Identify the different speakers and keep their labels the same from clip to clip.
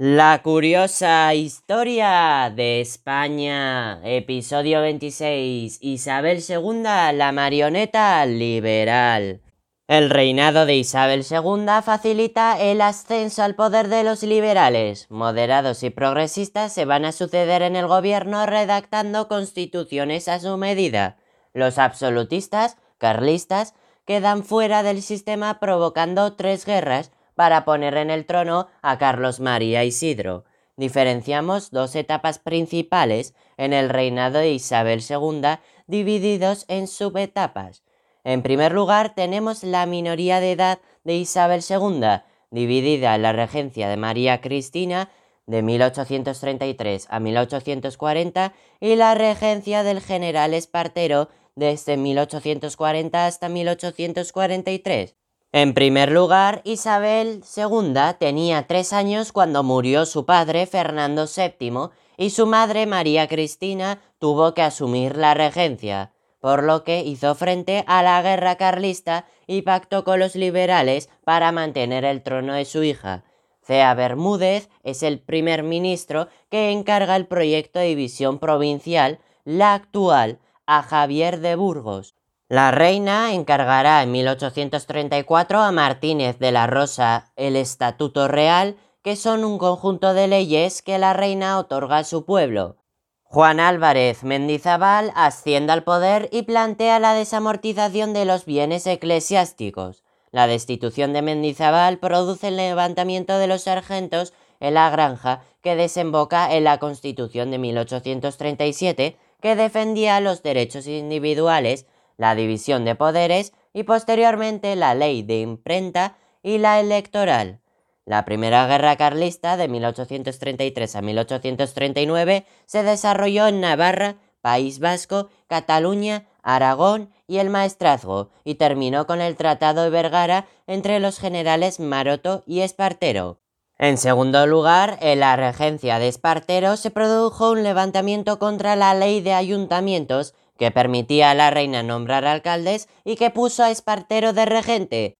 Speaker 1: La curiosa historia de España, episodio 26, Isabel II, la marioneta liberal. El reinado de Isabel II facilita el ascenso al poder de los liberales. Moderados y progresistas se van a suceder en el gobierno redactando constituciones a su medida. Los absolutistas, carlistas, quedan fuera del sistema provocando tres guerras para poner en el trono a Carlos María Isidro. Diferenciamos dos etapas principales en el reinado de Isabel II divididos en subetapas. En primer lugar tenemos la minoría de edad de Isabel II, dividida en la regencia de María Cristina de 1833 a 1840 y la regencia del general Espartero desde 1840 hasta 1843. En primer lugar, Isabel II tenía tres años cuando murió su padre Fernando VII y su madre María Cristina tuvo que asumir la regencia, por lo que hizo frente a la guerra carlista y pactó con los liberales para mantener el trono de su hija. Cea Bermúdez es el primer ministro que encarga el proyecto de división provincial, la actual, a Javier de Burgos, la reina encargará en 1834 a Martínez de la Rosa el Estatuto Real, que son un conjunto de leyes que la reina otorga a su pueblo. Juan Álvarez Mendizábal asciende al poder y plantea la desamortización de los bienes eclesiásticos. La destitución de Mendizábal produce el levantamiento de los sargentos en la granja que desemboca en la Constitución de 1837 que defendía los derechos individuales la división de poderes y posteriormente la ley de imprenta y la electoral. La primera guerra carlista de 1833 a 1839 se desarrolló en Navarra, País Vasco, Cataluña, Aragón y el Maestrazgo y terminó con el Tratado de Vergara entre los generales Maroto y Espartero. En segundo lugar, en la regencia de Espartero se produjo un levantamiento contra la ley de ayuntamientos que permitía a la reina nombrar alcaldes y que puso a Espartero de regente.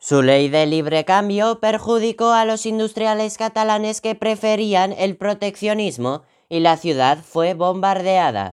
Speaker 1: Su ley de libre cambio perjudicó a los industriales catalanes que preferían el proteccionismo y la ciudad fue bombardeada.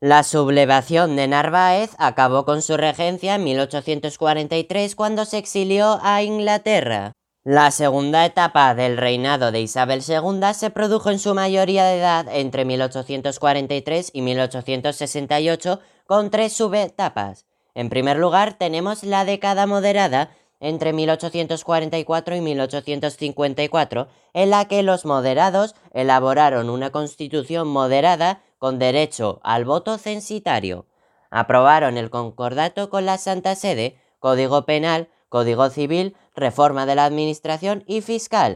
Speaker 1: La sublevación de Narváez acabó con su regencia en 1843 cuando se exilió a Inglaterra. La segunda etapa del reinado de Isabel II se produjo en su mayoría de edad entre 1843 y 1868 con tres subetapas. En primer lugar tenemos la década moderada entre 1844 y 1854, en la que los moderados elaboraron una constitución moderada con derecho al voto censitario. Aprobaron el concordato con la Santa Sede, Código Penal, Código Civil, reforma de la Administración y Fiscal.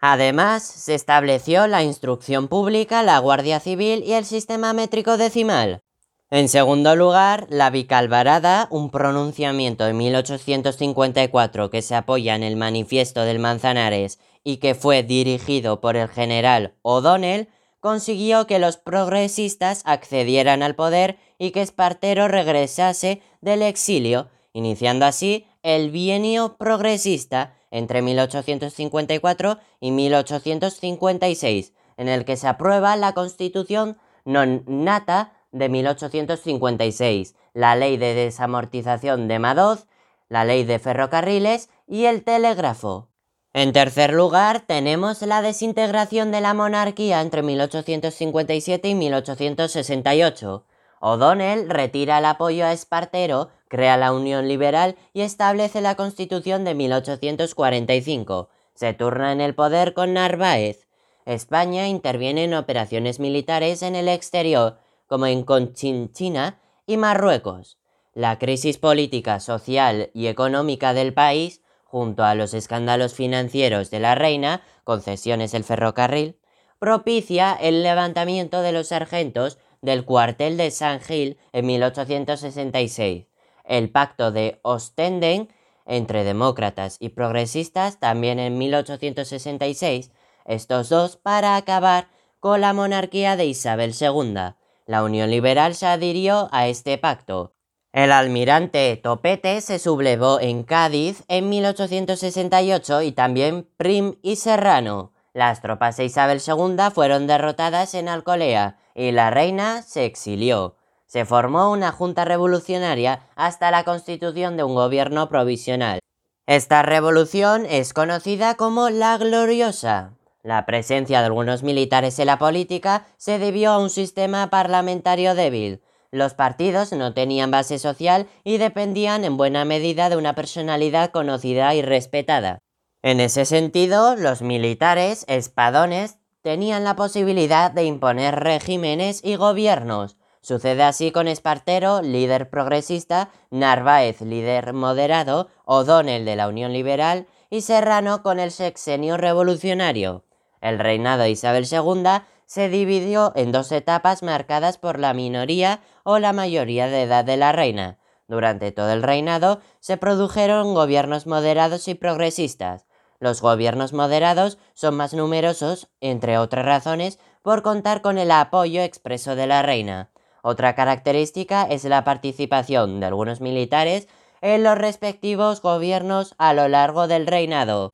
Speaker 1: Además, se estableció la instrucción pública, la Guardia Civil y el sistema métrico decimal. En segundo lugar, la Bicalvarada, un pronunciamiento de 1854 que se apoya en el manifiesto del Manzanares y que fue dirigido por el general O'Donnell, consiguió que los progresistas accedieran al poder y que Espartero regresase del exilio, iniciando así el bienio progresista entre 1854 y 1856, en el que se aprueba la Constitución non nata de 1856, la Ley de Desamortización de Madoz, la Ley de Ferrocarriles y el Telégrafo. En tercer lugar, tenemos la desintegración de la monarquía entre 1857 y 1868. O'Donnell retira el apoyo a Espartero crea la Unión Liberal y establece la Constitución de 1845. Se turna en el poder con Narváez. España interviene en operaciones militares en el exterior, como en Conchinchina y Marruecos. La crisis política, social y económica del país, junto a los escándalos financieros de la reina, concesiones del ferrocarril, propicia el levantamiento de los sargentos del cuartel de San Gil en 1866 el pacto de Ostenden entre demócratas y progresistas también en 1866, estos dos para acabar con la monarquía de Isabel II. La Unión Liberal se adhirió a este pacto. El almirante Topete se sublevó en Cádiz en 1868 y también Prim y Serrano. Las tropas de Isabel II fueron derrotadas en Alcolea y la reina se exilió. Se formó una junta revolucionaria hasta la constitución de un gobierno provisional. Esta revolución es conocida como la Gloriosa. La presencia de algunos militares en la política se debió a un sistema parlamentario débil. Los partidos no tenían base social y dependían en buena medida de una personalidad conocida y respetada. En ese sentido, los militares espadones tenían la posibilidad de imponer regímenes y gobiernos. Sucede así con Espartero, líder progresista, Narváez, líder moderado, O'Donnell de la Unión Liberal y Serrano con el sexenio revolucionario. El reinado de Isabel II se dividió en dos etapas marcadas por la minoría o la mayoría de edad de la reina. Durante todo el reinado se produjeron gobiernos moderados y progresistas. Los gobiernos moderados son más numerosos, entre otras razones, por contar con el apoyo expreso de la reina. Otra característica es la participación de algunos militares en los respectivos gobiernos a lo largo del reinado.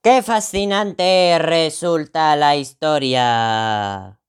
Speaker 1: ¡Qué fascinante resulta la historia!